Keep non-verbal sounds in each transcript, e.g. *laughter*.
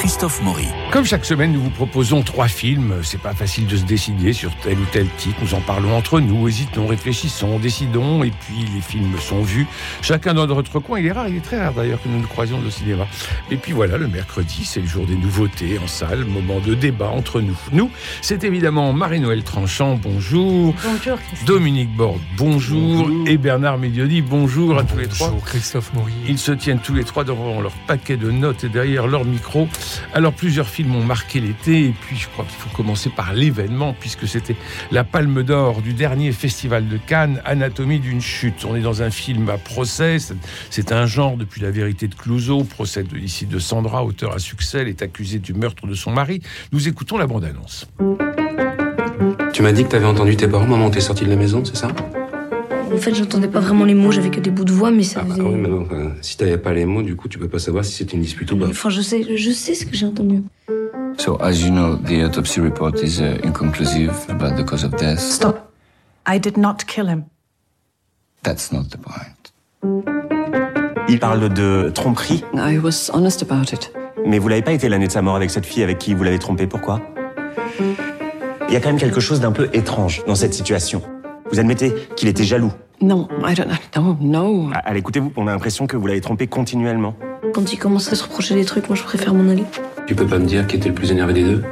Christophe Maury. Comme chaque semaine, nous vous proposons trois films. C'est pas facile de se décider sur tel ou tel titre. Nous en parlons entre nous, hésitons, réfléchissons, décidons, et puis les films sont vus. Chacun dans notre coin. Il est rare, il est très rare d'ailleurs que nous nous croisions au cinéma. Et puis voilà, le mercredi, c'est le jour des nouveautés en salle, moment de débat entre nous. Nous, c'est évidemment Marie-Noël Tranchant, bonjour. Bonjour Dominique Borde, bonjour. Et Bernard Médioni, bonjour à tous les trois. Bonjour Christophe Maury. Ils se tiennent tous les trois devant leur paquet de notes et derrière leur micro. Alors plusieurs films ont marqué l'été et puis je crois qu'il faut commencer par l'événement puisque c'était la Palme d'Or du dernier festival de Cannes, Anatomie d'une chute. On est dans un film à procès, c'est un genre depuis la vérité de Clouseau, procès de, ici de Sandra, auteur à succès, elle est accusée du meurtre de son mari. Nous écoutons la bande-annonce. Tu m'as dit que t'avais entendu tes parents où t'es sorti de la maison, c'est ça? En fait, j'entendais pas vraiment les mots, j'avais que des bouts de voix, mais ça Ah bah faisait... oui, mais non, enfin, si t'avais pas les mots, du coup, tu peux pas savoir si c'était une dispute ou pas. Enfin, je sais, je sais ce que j'ai entendu. So, as you know, the autopsy report is uh, inconclusive about the cause of death. Stop. I did not kill him. That's not the point. Il parle de tromperie, I was honest about it. mais vous l'avez pas été l'année de sa mort avec cette fille avec qui vous l'avez trompé. Pourquoi? Il y a quand même quelque chose d'un peu étrange dans cette situation. Vous admettez qu'il était jaloux. No, I don't. No, no. Ah, Allez, écoutez-vous, on a l'impression que vous l'avez trompé continuellement. Quand il commence à se reprocher des trucs, moi, je préfère m'en aller. Tu peux pas me dire qui était le plus énervé des deux?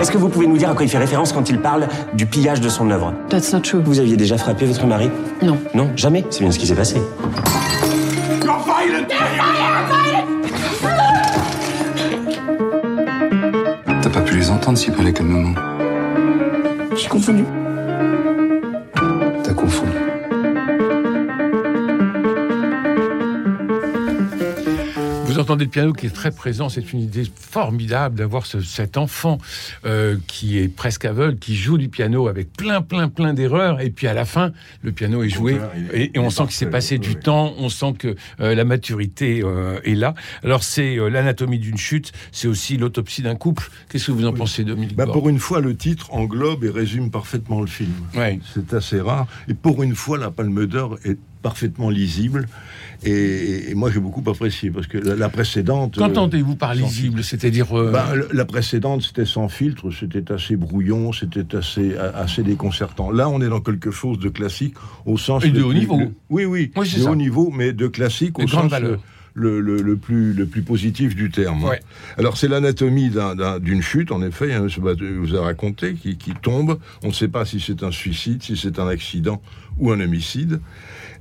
Est-ce que vous pouvez nous dire à quoi il fait référence quand il parle du pillage de son œuvre? That's not true. Vous aviez déjà frappé votre mari? Non. Non, jamais. C'est bien ce qui s'est passé. T'as pas pu les entendre s'ils parlaient calmement. J'ai confondu. Entendez le piano qui est très présent. C'est une idée formidable d'avoir ce- cet enfant euh, qui est presque aveugle, qui joue du piano avec plein, plein, plein d'erreurs. Et puis à la fin, le piano est joué et, on sent qu'il s'est passé du temps. On sent que euh, la maturité euh, est là. Alors c'est l'anatomie d'une chute. C'est aussi l'autopsie d'un couple. Qu'est-ce que vous en pensez, Dominique Bah, pour une fois, le titre englobe et résume parfaitement le film. Ouais. C'est assez rare. Et pour une fois, la Palme d'Or est parfaitement lisible. Et, et moi, j'ai beaucoup apprécié parce que la, la précédente. euh, Qu'entendez-vous par lisible? C'est-à-dire euh, le- la précédente, c'était sans filtre, c'était assez brouillon, c'était assez, a- assez déconcertant. Là, on est dans quelque chose de classique au sens. Et de haut plus- niveau. le- oui, oui, Oui, c'est de haut niveau, mais de classique De au sens valeur. le, le- le plus, le plus positif du terme. Ouais. Alors, c'est l'anatomie d'un- d'un- d'une chute, en effet, hein, vous ai raconté, qui, qui tombe. On ne sait pas si c'est un suicide, si c'est un accident ou un homicide.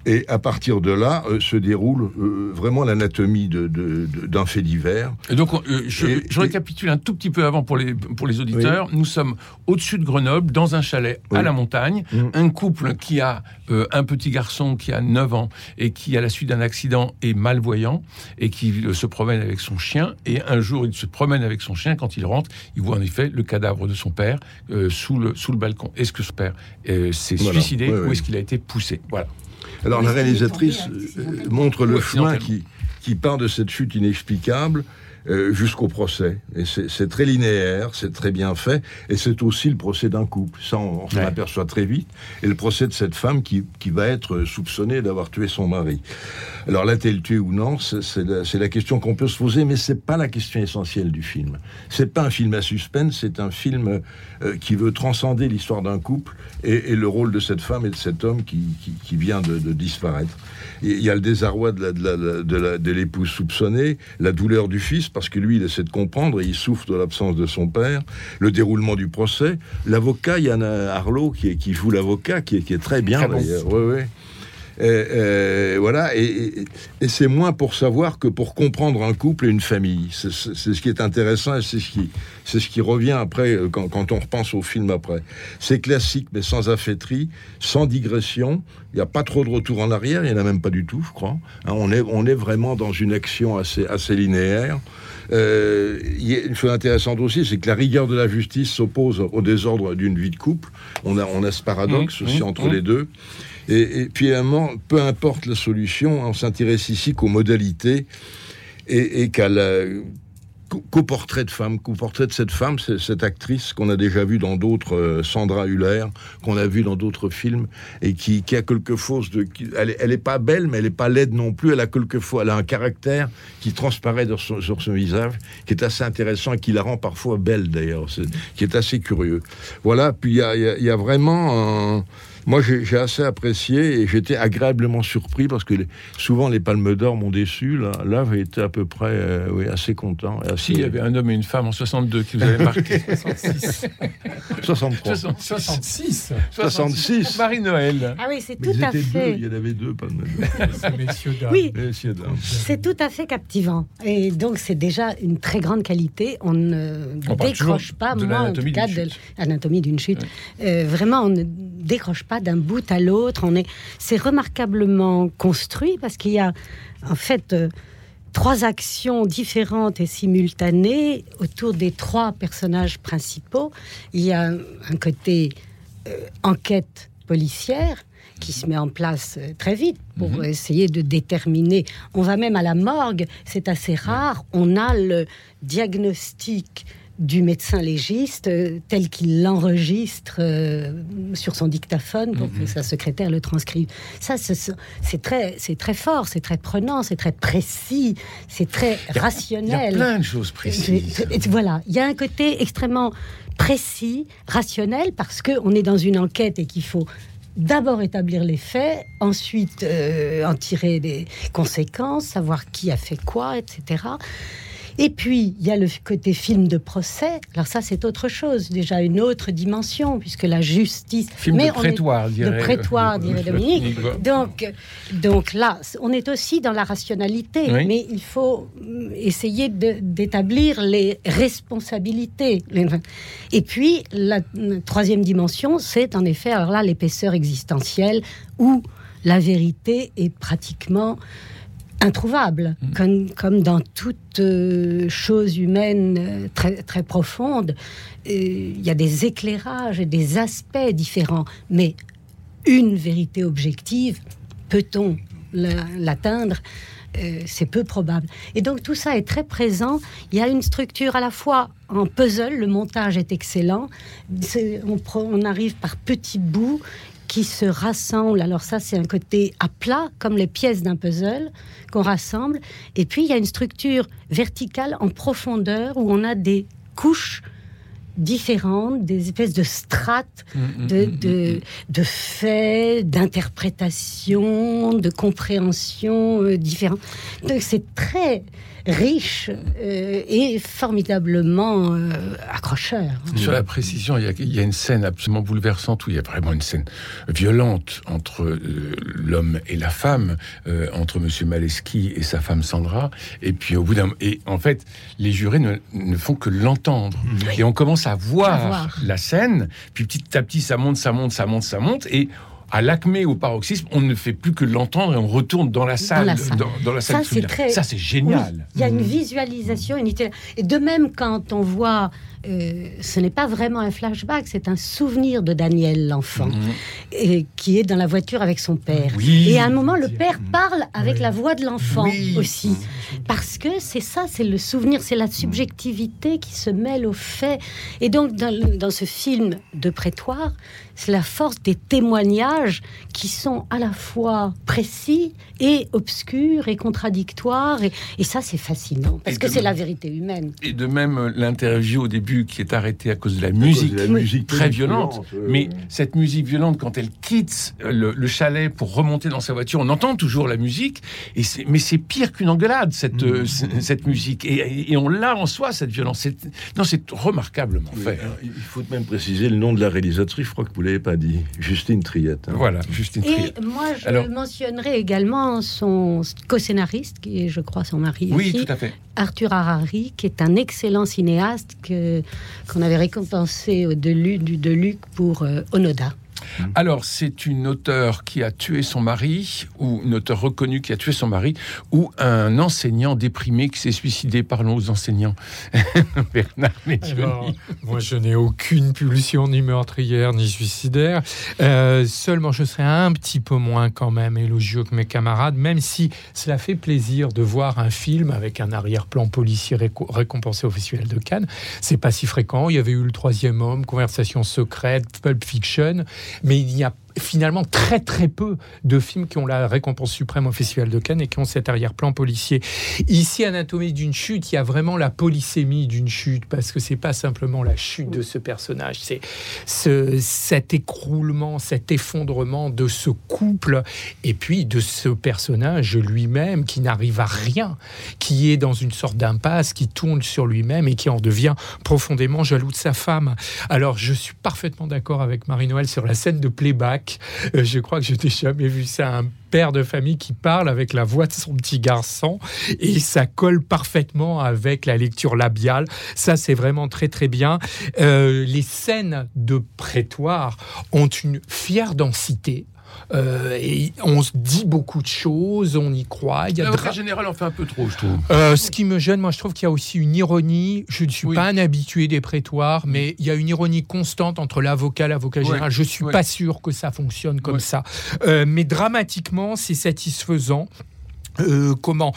Et à partir de là, euh, se déroule euh, vraiment l'anatomie de- de- de- d'un fait divers. Et Donc, euh, je, Et- je récapitule un tout petit peu avant pour les, pour les auditeurs. Nous sommes au-dessus de Grenoble, dans un chalet à la montagne. Mm. Un couple qui a un petit garçon qui a 9 ans et qui, à la suite d'un accident, est malvoyant et qui se promène avec son chien. Et un jour, il se promène avec son chien. Quand il rentre, il voit en effet le cadavre de son père sous, le, sous le balcon. Est-ce que ce père s'est Voilà. suicidé Oui, ou est-ce qu'il a été poussé? Voilà. Alors la réalisatrice euh, montre le chemin qui, qui part de cette chute inexplicable euh, jusqu'au procès. Et c'est très linéaire, c'est très bien fait, et c'est aussi le procès d'un couple. Ça, on, on s'en Ouais. aperçoit très vite. Et le procès de cette femme qui, qui va être soupçonnée d'avoir tué son mari. Alors l'a-t-elle tué ou non C'est la, la question qu'on peut se poser, mais c'est pas la question essentielle du film. C'est pas un film à suspense, c'est un film euh, qui veut transcender l'histoire d'un couple et, et le rôle de cette femme et de cet homme qui, qui, qui vient de, de disparaître. Il y a le désarroi de la- de la- de la- de l'épouse soupçonnée, la douleur du fils, parce que lui, il essaie de comprendre et il souffre de l'absence de son père, le déroulement du procès, l'avocat, Yann Arlo, qui, est- qui joue l'avocat, qui est, qui est très bien Très bon. d'ailleurs. Ouais, ouais. Et, voilà, et, c'est moins pour savoir que pour comprendre un couple et une famille. C'est ce qui est intéressant et c'est ce qui, c'est ce qui revient après euh, quand, quand on repense au film après. C'est classique, mais sans affaîtrie, sans digression. Il n'y a pas trop de retour en arrière, il n'y en a même pas du tout, je crois. Hein, on, est, on est vraiment dans une action assez, assez linéaire. Euh, il y a une chose intéressante aussi, c'est que la rigueur de la justice s'oppose au désordre d'une vie de couple. On a, on a ce paradoxe Mmh, aussi mmh, entre mmh. les deux. Et, et puis, évidemment, peu importe la solution, on s'intéresse ici qu'aux modalités et, et qu'à la- qu'au qu'au portrait de femme, qu'au portrait de cette femme, c'est cette actrice qu'on a déjà vue dans d'autres, euh, Sandra Huller, qu'on a vue dans d'autres films, et qui, a quelque chose de... elle, elle est pas belle, mais elle est pas laide non plus, elle a quelquefois, elle a un caractère qui transparaît sur son, visage, qui est assez intéressant et qui la rend parfois belle d'ailleurs, qui est assez curieux. Voilà, puis il y a, y a vraiment un... Moi, j'ai assez apprécié et j'étais agréablement surpris parce que les- souvent les Palmes d'Or m'ont déçu. Là, là j'ai été à peu près euh, oui, assez content. Et assez, Si, il y avait un homme et une femme en 62 qui vous avaient marqué. 63. 66. 66. Marie-Noël. Ah oui, c'est tout à deux, fait. il y en avait deux Palmes d'Or. Messieurs, dames. Oui, Messieurs, dames. c'est tout à fait captivant. Et donc, c'est déjà une très grande qualité. On ne On décroche pas, moi, en tout cas, d'une de chute. l'anatomie d'une chute. Euh, vraiment, on ne décroche pas d'un bout à l'autre. On est, c'est remarquablement construit parce qu'il y a, en fait, euh, trois actions différentes et simultanées autour des trois personnages principaux. Il y a un côté euh, enquête policière qui se met en place euh, très vite pour Mhm. essayer de déterminer. On va même à la morgue, c'est assez rare. On a le diagnostic du médecin légiste euh, tel qu'il l'enregistre euh, sur son dictaphone pour Mhm. que sa secrétaire le transcrive. Ça, c'est très, c'est très fort, c'est très prenant, c'est très précis, c'est très Il y a rationnel. plein de choses précises. Voilà, il y a un côté extrêmement précis, rationnel, parce qu'on est dans une enquête et qu'il faut d'abord établir les faits, ensuite euh, en tirer des conséquences, savoir qui a fait quoi, etc. Et puis, il y a le côté film de procès. Alors ça, c'est autre chose, déjà une autre dimension, puisque la justice... Film de on est- prétoire, dirait. De prétoire, *laughs* dirait Dominique. Donc, donc là, on est aussi dans la rationalité, Oui. mais il faut mm, essayer d'établir les responsabilités. Et puis, la troisième dimension, c'est en effet, alors là, l'épaisseur existentielle, où la vérité est pratiquement introuvable, comme, comme dans toute euh, chose humaine euh, très, très profonde. Euh, Il y a des éclairages et des aspects différents, mais une vérité objective, peut-on la- l'atteindre Euh, c'est peu probable. Et donc tout ça est très présent. Il y a une structure à la fois en puzzle, le montage est excellent. On, on arrive par petits bouts qui se rassemblent. Alors ça, c'est un côté à plat, comme les pièces d'un puzzle qu'on rassemble. Et puis il y a une structure verticale en profondeur où on a des couches différentes, des espèces de strates Mm, de, de, de faits, d'interprétations, de compréhensions euh, différentes. Donc c'est très riche euh, et formidablement euh, accrocheur. Sur la précision, il y, a, il y a une scène absolument bouleversante où il y a vraiment une scène violente entre euh, l'homme et la femme, euh, entre Monsieur Maleski et sa femme Sandra. Et puis au bout d'un, et en fait, les jurés ne, ne font que l'entendre. Et on commence à voir, À voir. la scène. Puis petit à petit, ça monte, ça monte, ça monte, ça monte. Et à l'acmé, au paroxysme, on ne fait plus que l'entendre et on retourne dans la salle. la salle. Dans, dans la salle Ça, c'est très- Ça, c'est génial. Oui, il y a une visualisation, une. Et de même, quand on voit, euh, ce n'est pas vraiment un flashback, c'est un souvenir de Daniel, l'enfant, et qui est dans la voiture avec son père. Oui. Et à un moment, le père parle avec Oui. la voix de l'enfant Oui. aussi. Parce que c'est ça, c'est le souvenir, c'est la subjectivité qui se mêle au fait. Et donc, dans, ce film de prétoire, c'est la force des témoignages qui sont à la fois précis et obscurs et contradictoires. Et, et ça, c'est fascinant, parce Et que c'est la vérité humaine. Et de même, euh, l'interview au début qui est arrêtée à cause de la musique. de la musique très violente. Mais cette musique violente, quand elle quitte euh, le, le chalet pour remonter dans sa voiture, on entend toujours la musique. Et mais c'est pire qu'une engueulade, cette, Mmh. euh, cette musique. Et, on l'a en soi, cette violence. C'est- Non, c'est remarquablement Oui, fait. alors, il faut même préciser le nom de la réalisatrice, je crois que vous l'avez pas dit, Justine Triette. hein. Voilà, Justine Trier. Et moi, je Alors- mentionnerai également son co-scénariste, qui est, je crois, son mari Oui, aussi, tout à fait. Arthur Harari, qui est un excellent cinéaste qu'on avait récompensé au Delu- du Deluc pour euh, Onoda. Alors, c'est une auteure qui a tué son mari, ou une auteure reconnue qui a tué son mari, ou un enseignant déprimé qui s'est suicidé. Parlons aux enseignants. *laughs* Bernard. Alors, moi, je n'ai aucune pulsion ni meurtrière ni suicidaire. Euh, seulement, je serais un petit peu moins quand même élogieux que mes camarades, même si cela fait plaisir de voir un film avec un arrière-plan policier réco- récompensé au Festival de Cannes. C'est pas si fréquent. Il y avait eu Le Troisième Homme, Conversation secrète, Pulp Fiction, mais il y a finalement très très peu de films qui ont la récompense suprême au Festival de Cannes et qui ont cet arrière-plan policier. Ici, Anatomie d'une chute, il y a vraiment la polysémie d'une chute parce que c'est pas simplement la chute de ce personnage, c'est ce, cet écroulement, cet effondrement de ce couple et puis de ce personnage lui-même qui n'arrive à rien, qui est dans une sorte d'impasse, qui tourne sur lui-même et qui en devient profondément jaloux de sa femme. Alors, je suis parfaitement d'accord avec Marie-Noël sur la scène de playback. Euh, je crois que je n'ai jamais vu ça. Un père de famille qui parle avec la voix de son petit garçon et ça colle parfaitement avec la lecture labiale. Ça, c'est vraiment très très bien. Euh, les scènes de prétoire ont une fière densité. Euh, et on se dit beaucoup de choses, on y croit. Il y a L'avocat dra- général en fait un peu trop, je trouve. euh, ce qui me gêne, moi, je trouve qu'il y a aussi une ironie. Je ne suis Oui. pas un habitué des prétoires, mais il y a une ironie constante entre l'avocat, l'avocat Ouais. général. Je suis Ouais. pas sûr que ça fonctionne comme Ouais. ça. Euh, mais dramatiquement, c'est satisfaisant. Comment?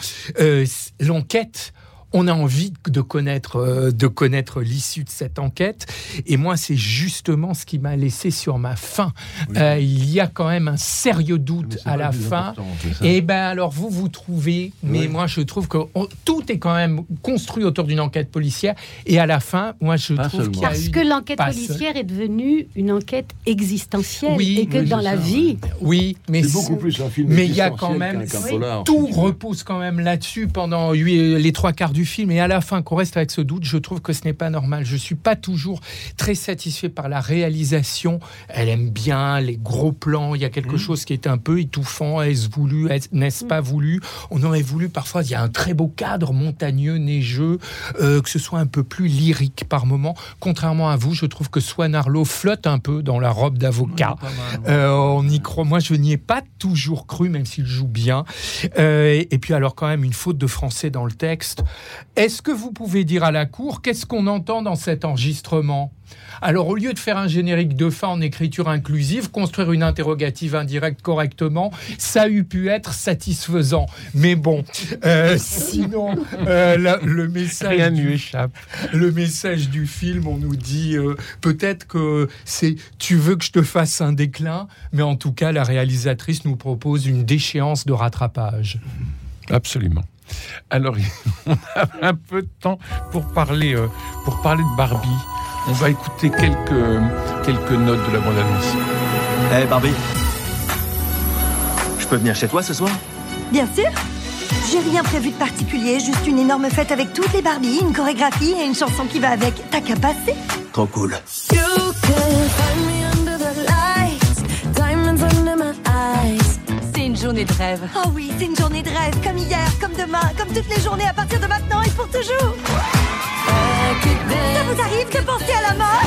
L'enquête on a envie de connaître, euh, de connaître l'issue de cette enquête. Et moi, c'est justement ce qui m'a laissé sur ma faim. Euh, il y a quand même un sérieux doute à la fin. Et ben alors vous vous trouvez, mais Oui. moi je trouve que on- tout est quand même construit autour d'une enquête policière. Et à la fin, moi je Pas trouve qu'il y a Parce eu que l'enquête policière est devenue une enquête existentielle Oui, et que oui, dans la ça, vie, Oui, mais C'est beaucoup plus un film mais il y a quand même tout repose quand même là-dessus pendant les trois quarts du film. Et à la fin qu'on reste avec ce doute je trouve que ce n'est pas normal. Je suis pas toujours très satisfait par la réalisation. Elle aime bien les gros plans. Il y a Mmh. quelque chose qui est un peu étouffant. Est-ce voulu? Est-ce- n'est-ce pas voulu? On aurait voulu parfois il y a un très beau cadre montagneux neigeux euh, que ce soit un peu plus lyrique par moment. Contrairement à vous je trouve que Swan Arlo flotte un peu dans la robe d'avocat. Euh, on y croit. Moi, je n'y ai pas toujours cru, même s'il joue bien. Euh, et, et puis, alors, quand même, une faute de français dans le texte. Est-ce que vous pouvez dire à la cour qu'est-ce qu'on entend dans cet enregistrement? Alors, au lieu de faire un générique de fin en écriture inclusive, construire une interrogative indirecte correctement, ça eût pu être satisfaisant. Mais bon, euh, sinon, euh, la- le message Rien du échappe. le message du film, on nous dit euh, peut-être que c'est tu veux que je te fasse un déclin, mais en tout cas, la réalisatrice nous propose une déchéance de rattrapage. Absolument. Alors, *laughs* on a un peu de temps pour parler, euh, pour parler de Barbie. On va écouter quelques, quelques notes de la bande-annonce. Eh Barbie Je peux venir chez toi ce soir? Bien sûr. J'ai rien prévu de particulier, juste une énorme fête avec toutes les Barbies, une chorégraphie et une chanson qui va avec. T'as qu'à passer? Trop cool. C'est journée de rêve. Oh oui, c'est une journée de rêve, comme hier, comme demain, comme toutes les journées à partir de maintenant et pour toujours. Ça vous arrive de penser à la mort?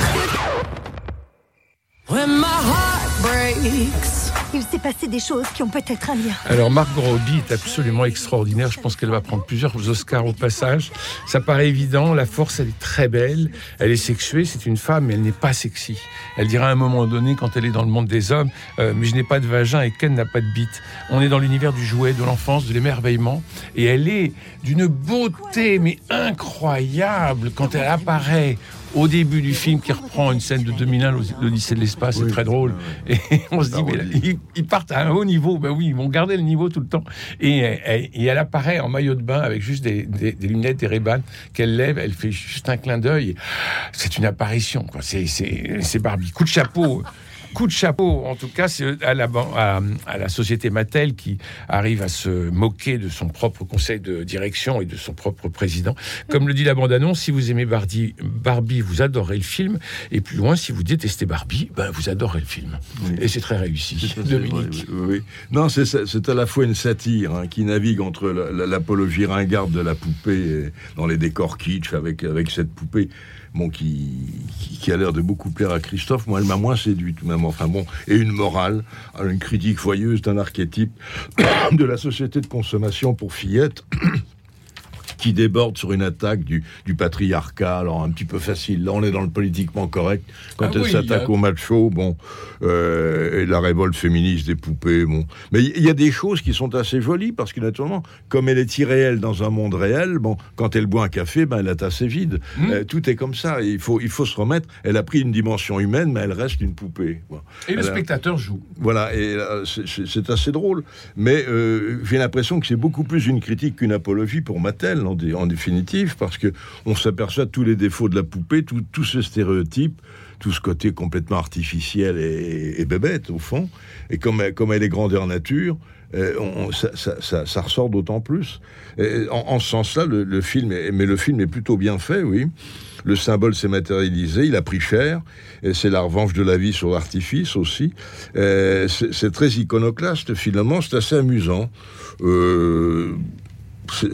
Il s'est passé des choses qui ont peut-être un lien. Alors, Margot Robbie est absolument extraordinaire. Je pense qu'elle va prendre plusieurs Oscars au passage. Ça paraît évident. La force, elle est très belle. Elle est sexuée. C'est une femme, mais elle n'est pas sexy. Elle dira à un moment donné, quand elle est dans le monde des hommes, euh, mais je n'ai pas de vagin et Ken n'a pas de bite. On est dans l'univers du jouet, de l'enfance, de l'émerveillement. Et elle est d'une beauté, mais incroyable quand elle apparaît au début du film qui reprend une scène de 2001, l'Odyssée de l'espace, c'est très drôle. Et on se dit, mais là, ils, ils partent à un haut niveau. Ben oui, ils vont garder le niveau tout le temps. Et, elle- et elle apparaît en maillot de bain avec juste des, des- des lunettes, des Ray-Ban qu'elle lève. Elle fait juste un clin d'œil. C'est une apparition, quoi. C'est Barbie. Coup de chapeau. Coup de chapeau, en tout cas, c'est à la, à, à la société Mattel qui arrive à se moquer de son propre conseil de direction et de son propre président. Comme le dit la bande-annonce, si vous aimez Barbie, Barbie, vous adorez le film. Et plus loin, si vous détestez Barbie, ben, vous adorez le film. Et c'est très réussi. Vrai, Dominique. oui, oui. Non, c'est à la fois une satire hein, qui navigue entre la- la- l'apologie ringarde de la poupée dans les décors kitsch avec, avec cette poupée. Qui a l'air de beaucoup plaire à Christophe. Moi, elle m'a moins séduite, même. Enfin bon, et une morale, une critique foyeuse d'un archétype *coughs* de la société de consommation pour fillettes qui déborde sur une attaque du, du, patriarcat, alors un petit peu facile. Là, on est dans le politiquement correct. Quand Ah elle oui, s'attaque là- au macho, bon, euh, et la révolte féministe des poupées, bon. Mais il y a des choses qui sont assez jolies, parce que naturellement, comme elle est irréelle dans un monde réel, bon, quand elle boit un café, ben, elle est assez vide. Hmm. Euh, tout est comme ça. Il faut, il faut se remettre. Elle a pris une dimension humaine, mais elle reste une poupée. Et le a- spectateur joue. voilà, et euh, c'est- assez drôle. Mais euh, j'ai l'impression que c'est beaucoup plus une critique qu'une apologie pour Mattel, en, dé- en définitive, parce que on s'aperçoit tous les défauts de la poupée, tout, ce stéréotype, tout ce côté complètement artificiel et, et bébête, au fond. Et comme, elle- est grandeur nature, euh, ça, ressort d'autant plus. En, ce sens-là, le, film, est, plutôt bien fait, oui. Le symbole s'est matérialisé, il a pris cher, c'est la revanche de la vie sur l'artifice aussi. Euh, c'est c'est très iconoclaste finalement, c'est assez amusant. Euh,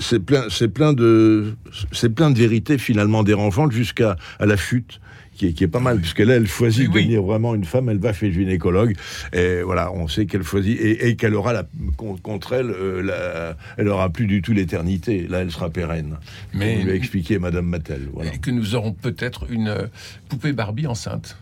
c'est plein, c'est plein de, c'est plein de vérités finalement dérangeantes jusqu'à à la chute. Qui est, qui est pas mal, puisque là, elle choisit de devenir vraiment une femme, elle va chez le gynécologue, et voilà, on sait qu'elle choisit, et, et qu'elle aura la, con- contre elle, euh, la- elle aura plus du tout l'éternité, là, elle sera pérenne. Mais-. On lui a expliqué, Madame Mattel, voilà. Et que nous aurons peut-être une euh, poupée Barbie enceinte.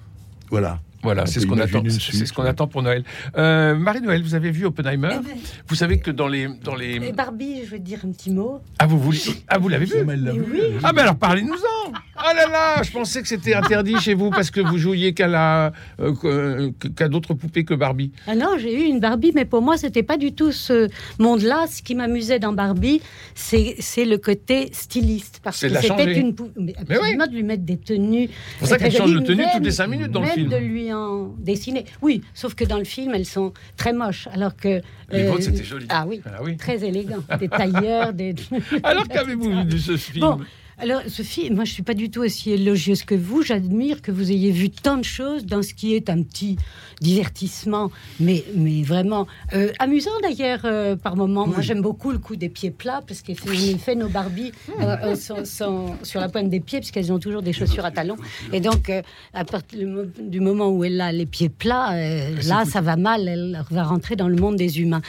Voilà. Voilà, c'est ce qu'on attend. C'est ce qu'on attend pour Noël. Euh, Marie-Noël, vous avez vu Oppenheimer Eh ben. Vous savez que dans les, dans les... Et Barbie, je veux dire un petit mot. Ah, vous, voulez... ah, vous l'avez vu Mais oui. Ah, ben alors parlez-nous-en Ah là là, je pensais que c'était interdit chez vous parce que vous jouiez qu'à la... euh, qu'à- qu'à d'autres poupées que Barbie. Ah non, j'ai eu une Barbie, mais pour moi, c'était pas du tout ce monde-là. Ce qui m'amusait dans Barbie, c'est c'est le côté styliste. Parce que c'était une poupée. Mais absolument de lui mettre des tenues. C'est pour ça qu'elle change de tenue toutes les cinq minutes dans le film. de lui en dessiner. Oui, sauf que dans le film, elles sont très moches. Alors que. Les euh, vôtres, c'était joli. Ah oui, Ah oui. très élégant. Des tailleurs, des. *laughs* Alors qu'avez-vous vu de ce film? Bon, alors Sophie, moi je suis pas du tout aussi élogieuse que vous. J'admire que vous ayez vu tant de choses dans ce qui est un petit divertissement, mais, mais vraiment euh, amusant d'ailleurs euh, par moments. Moi j'aime beaucoup le coup des pieds plats parce qu'en effet nos Barbies euh, sont, sont sur la pointe des pieds puisqu'elles ont toujours des chaussures à talons. Et donc à partir du mo- du moment où elle a les pieds plats, euh, là ça va mal. Elle va rentrer dans le monde des humains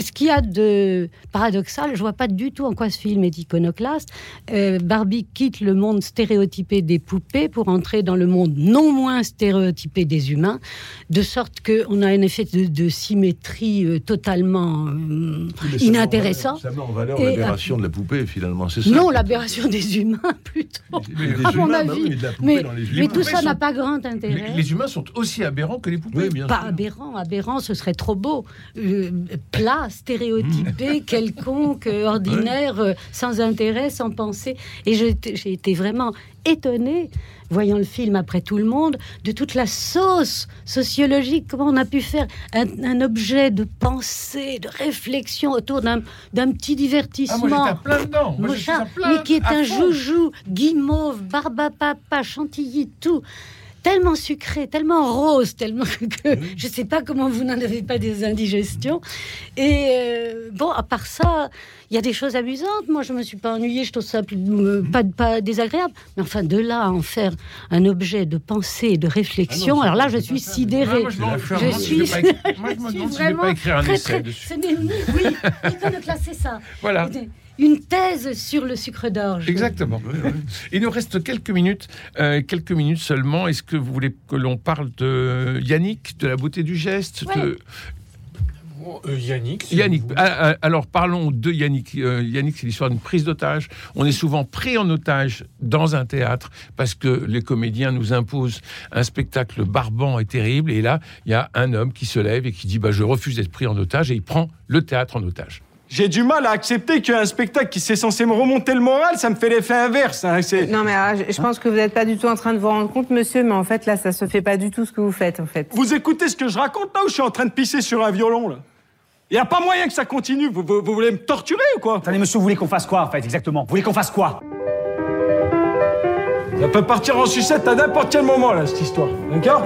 ce qu'il y a de paradoxal, je vois pas du tout en quoi ce film est iconoclaste. Euh, Barbie quitte le monde stéréotypé des poupées pour entrer dans le monde non moins stéréotypé des humains, de sorte qu'on a un effet de, de symétrie euh, totalement euh, Mais inintéressant. Ça met en valeur l'aberration de la poupée, finalement, c'est ça non, l'aberration des humains *laughs* plutôt. Mais des à mon humains, bah avis. oui, mais mais dans les mais humains. tout ça n'a pas grand intérêt. Les, les humains sont aussi aberrants que les poupées. pas aberrant, aberrant, ce serait trop beau. Euh, plat, stéréotypé, *laughs* quelconque, euh, ordinaire, euh, sans intérêt, sans pensée. Et j'ai été vraiment étonnée, voyant le film après tout le monde, de toute la sauce sociologique, comment on a pu faire un, un objet de pensée, de réflexion autour d'un petit divertissement. Ah, moi, à plein dedans. Moi, plein, mais qui est un fond. joujou, guimauve, barbe à papa, chantilly, tout. Tellement sucré, tellement rose, tellement *laughs* que je ne sais pas comment vous n'en avez pas des indigestions. Et euh, bon, à part ça, il y a des choses amusantes. Moi, je me suis pas ennuyée, je trouve ça plus- euh, pas, pas désagréable. Mais enfin, de là à en faire un objet de pensée, et de réflexion, Ah non, alors là, je suis sidérée. Moi, je m'en- je suis. pas écrire- moi, je *laughs* me je suis si pas vraiment écrire un très, essai très- dessus. ce n'est ni- Oui, iconoclaste, *laughs* c'est ça. Voilà. Une thèse sur le sucre d'orge. Exactement. Il nous reste quelques minutes, euh, quelques minutes seulement. Est-ce que vous voulez que l'on parle de Yannick, de la beauté du geste de- Euh, Yannick. Yannick. Ah, ah, alors parlons de Yannick. Euh, Yannick, c'est l'histoire d'une prise d'otage. On est souvent pris en otage dans un théâtre parce que les comédiens nous imposent un spectacle barbant et terrible. Et là, il y a un homme qui se lève et qui dit bah, Je refuse d'être pris en otage et il prend le théâtre en otage. J'ai du mal à accepter qu'un spectacle qui s'est censé me remonter le moral, ça me fait l'effet inverse. hein, c'est- Non, mais ah, je je pense que vous n'êtes pas du tout en train de vous rendre compte, monsieur, mais en fait, là, ça se fait pas du tout ce que vous faites, en fait. Vous écoutez ce que je raconte là ou je suis en train de pisser sur un violon là? Il y a pas moyen que ça continue. Vous, vous- vous voulez me torturer ou quoi? Attendez, monsieur, vous voulez qu'on fasse quoi en fait, exactement? Vous voulez qu'on fasse quoi? Ça peut partir en sucette à n'importe quel moment là, cette histoire. D'accord?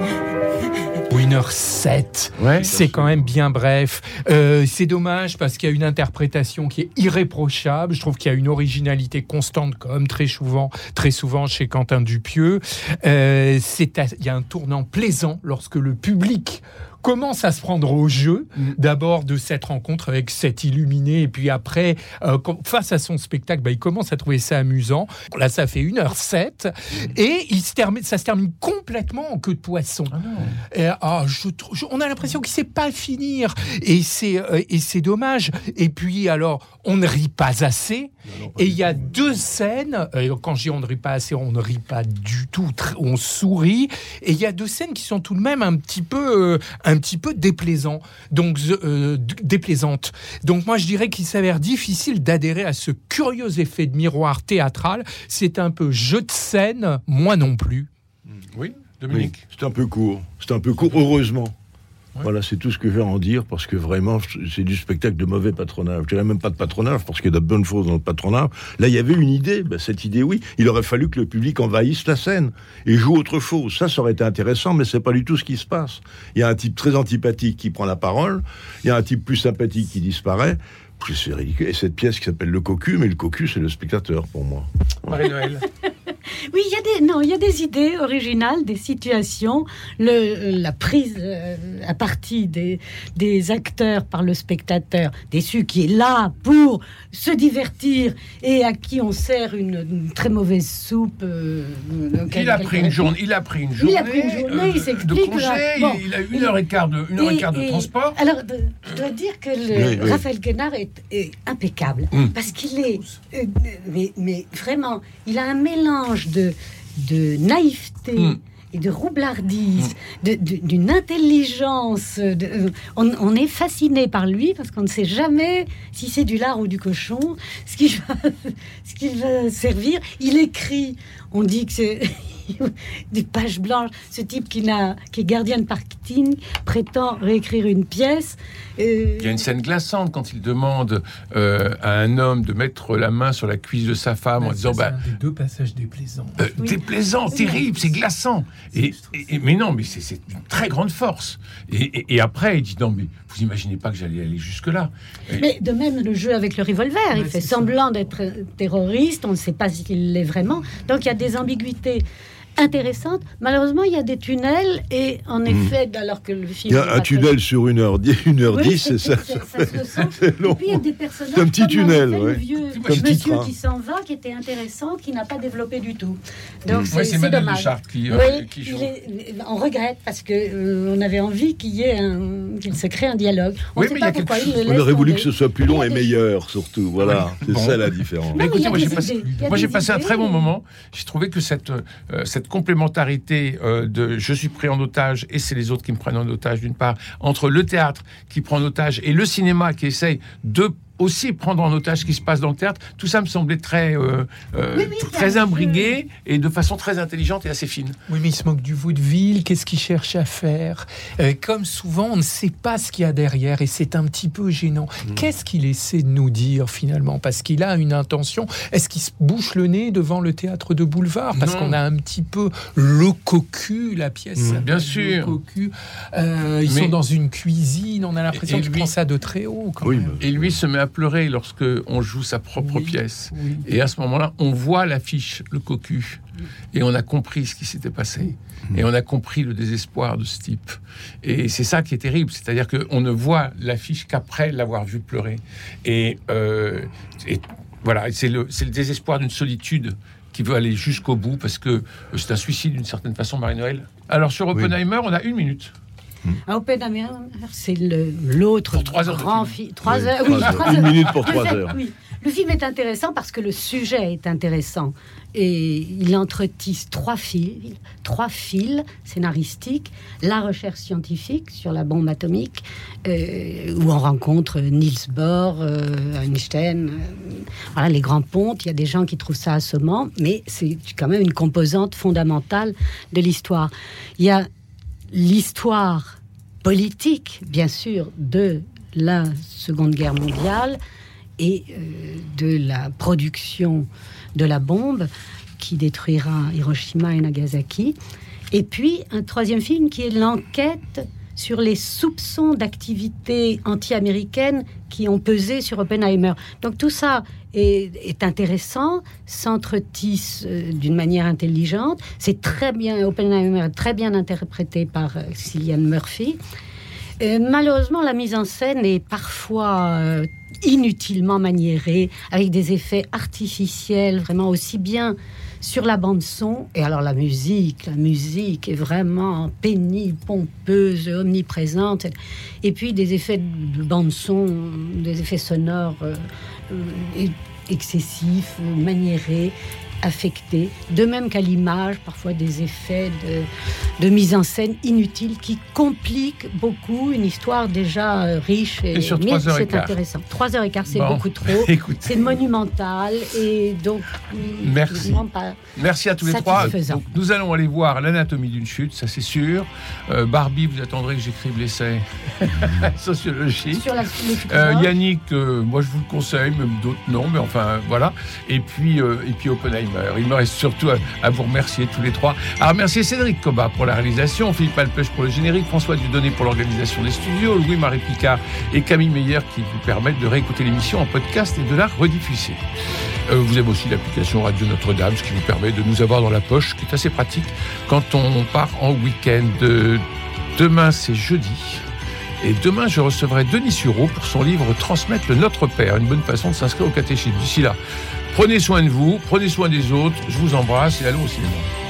Oui, 1h07. c'est quand même bien bref. Euh, c'est dommage parce qu'il y a une interprétation qui est irréprochable. Je trouve qu'il y a une originalité constante, comme très souvent, très souvent chez Quentin Dupieux. Euh, c'est il y a un tournant plaisant lorsque le public commence à se prendre au jeu, mm. d'abord de cette rencontre avec cet illuminé, et puis après, euh, face à son spectacle, bah, il commence à trouver ça amusant. Là, ça fait 1h07, mm. et il se termine, ça se termine complètement en queue de poisson. Ah et, ah, je, on a l'impression qu'il ne sait pas finir, et c'est euh, et c'est dommage. Et puis, alors, on ne rit pas assez, et il y a deux scènes, euh, quand je dis on ne rit pas assez, on ne rit pas du tout, on sourit, et il y a deux scènes qui sont tout de même un petit peu, un petit peu déplaisant, donc euh, déplaisante. Donc moi je dirais qu'il s'avère difficile d'adhérer à ce curieux effet de miroir théâtral. C'est un peu jeu de scène, moi non plus. Oui, Dominique. c'est un peu court. C'est un peu court, heureusement. Voilà, c'est tout ce que je vais en dire, parce que vraiment, c'est du spectacle de mauvais patronage. Je dirais même pas de patronage, parce qu'il y a de bonnes choses dans le patronage. Là, il y avait une idée. Ben, cette idée, oui, il aurait fallu que le public envahisse la scène et joue autre chose. Ça, ça aurait été intéressant, mais c'est pas du tout ce qui se passe. Il y a un type très antipathique qui prend la parole, il y a un type plus sympathique qui disparaît. C'est ridicule. Et cette pièce qui s'appelle Le Cocu, mais le Cocu, c'est le spectateur pour moi. Marie-Noël. *laughs* Oui, il y a des non, il y a des idées originales, des situations, le, la prise euh, à partie des, des acteurs par le spectateur déçu qui est là pour se divertir et à qui on sert une, très mauvaise soupe. Euh, il, a pris une journée, il a pris une journée. Il a pris une journée. il euh, s'explique. il a eu une heure et quart de, une heure et, quart de transport. Alors, je dois dire que le, Raphaël Guénard est, impeccable hum. parce qu'il est, mais, mais vraiment, il a un mélange de, naïveté. Hmm. Et de roublardise, d'une intelligence. Euh, on, est fasciné par lui parce qu'on ne sait jamais si c'est du lard ou du cochon, ce qu'il va, *laughs* ce va servir. Il écrit, on dit que c'est *laughs* des pages blanches. Ce type qui, n'a, qui est gardien de parking prétend réécrire une pièce. Euh, il y a une scène glaçante quand il demande euh, à un homme de mettre la main sur la cuisse de sa femme en disant bah, des deux passages déplaisants. Euh, Déplaisant, terrible, c'est glaçant. Et, mais non, mais c'est une très grande force. Et, après, il dit non, mais vous imaginez pas que j'allais aller jusque là. Mais de même le jeu avec le revolver, il fait semblant d'être terroriste, on ne sait pas s'il l'est vraiment. Donc il y a des ambiguïtés intéressante. Malheureusement, il y a des tunnels et en hmm. effet, alors que le film. Il y a un tunnel sur une heure, une heure dix, c'est ça. *laughs* C'est long. Et puis il y a des personnages. un petit tunnel, Le vieux monsieur qui s'en va, qui était intéressant, qui n'a pas développé du tout. Donc hmm. c'est dommage. De Chartres qui, euh, qui joue. on regrette parce que euh, on avait envie qu'il y ait qu'il se crée un dialogue. On oui, mais il y a quelque chose. On aurait voulu que ce soit plus long et meilleur, surtout. Voilà, c'est ça la différence. Moi j'ai passé un très bon moment. J'ai trouvé que cette euh, complémentarité euh, de je suis pris en otage et c'est les autres qui me prennent en otage d'une part, entre le théâtre qui prend en otage et le cinéma qui essaye de aussi prendre en otage ce qui se passe dans le théâtre. Tout ça me semblait très, euh, euh, très imbrigué et de façon très intelligente et assez fine. Oui, mais il se moque du vaudeville. Qu'est-ce qu'il cherche à faire euh, Comme souvent, on ne sait pas ce qu'il y a derrière et c'est un petit peu gênant. Mm. Qu'est-ce qu'il essaie de nous dire finalement? Parce qu'il a une intention. Est-ce qu'il se bouche le nez devant le théâtre de boulevard? Parce qu'on a un petit peu le cocu, la pièce. Mm. Bien sûr. Cocu. ils sont dans une cuisine. On a l'impression qu'il prend ça de très haut. Quand oui, même. Et lui se met à pleurer lorsque on joue sa propre pièce. Et à ce moment-là, on voit l'affiche, le cocu, et on a compris ce qui s'était passé. Et on a compris le désespoir de ce type. Et c'est ça qui est terrible, c'est-à-dire qu'on ne voit l'affiche qu'après l'avoir vu pleurer. Et, euh, voilà, c'est le, le désespoir d'une solitude qui veut aller jusqu'au bout parce que c'est un suicide d'une certaine façon, Marie-Noël. Alors sur Oppenheimer, on a une minute. À Oppenheimer, c'est l'autre grand film. Trois heures. Oui, Une minute pour trois heures. Le film est intéressant parce que le sujet est intéressant. Et il entretisse trois fils, trois fils scénaristiques, la recherche scientifique sur la bombe atomique, euh, où on rencontre Niels Bohr, euh, Einstein, euh, voilà, les grands pontes. Il y a des gens qui trouvent ça assommant, mais c'est quand même une composante fondamentale de l'histoire. Il y a l'histoire politique, bien sûr, de la Seconde Guerre mondiale et euh, de la production de la bombe qui détruira Hiroshima et Nagasaki. Et puis un troisième film qui est l'enquête sur les soupçons d'activité anti-américaine qui ont pesé sur Oppenheimer. Donc tout ça est, intéressant, s'entretisse euh, d'une manière intelligente. C'est très bien, Oppenheimer très bien interprété par euh, Cillian Murphy. malheureusement, la mise en scène est parfois euh, inutilement maniérée, avec des effets artificiels, vraiment aussi bien sur la bande son. Et alors la musique, la musique est vraiment pénible, pompeuse, omniprésente. Et puis des effets de bande son, des effets sonores euh, excessifs, maniérés affecté, de même qu'à l'image, parfois des effets de, mise en scène inutiles qui compliquent beaucoup une histoire déjà euh, riche et, et sur mais c'est intéressant. Trois heures et quart, c'est beaucoup trop. *laughs* c'est monumental et donc merci. merci à tous les trois. nous allons aller voir l'anatomie d'une chute, ça c'est sûr. Euh, Barbie, vous attendrez que j'écrive l'essai *laughs* sociologique. Sur la, euh, Yannick, moi je vous le conseille, même d'autres non, mais enfin voilà. Et puis et puis Oppenheimer. Il me reste surtout à, vous remercier tous les trois. À remercier Cédric Coba pour la réalisation, Philippe Alpech pour le générique, François Dudonné pour l'organisation des studios, Louis-Marie Picard et Camille Meyer qui vous permettent de réécouter l'émission en podcast et de la rediffuser. Euh, vous avez aussi l'application Radio Notre-Dame, ce qui vous permet de nous avoir dans la poche, qui est assez pratique quand on part en week-end. Demain, c'est jeudi. Et demain, je recevrai Denis Sureau pour son livre Transmettre le Notre Père, une bonne façon de s'inscrire au catéchisme. D'ici là, Prenez soin de vous, prenez soin des autres. Je vous embrasse et allons au cinéma.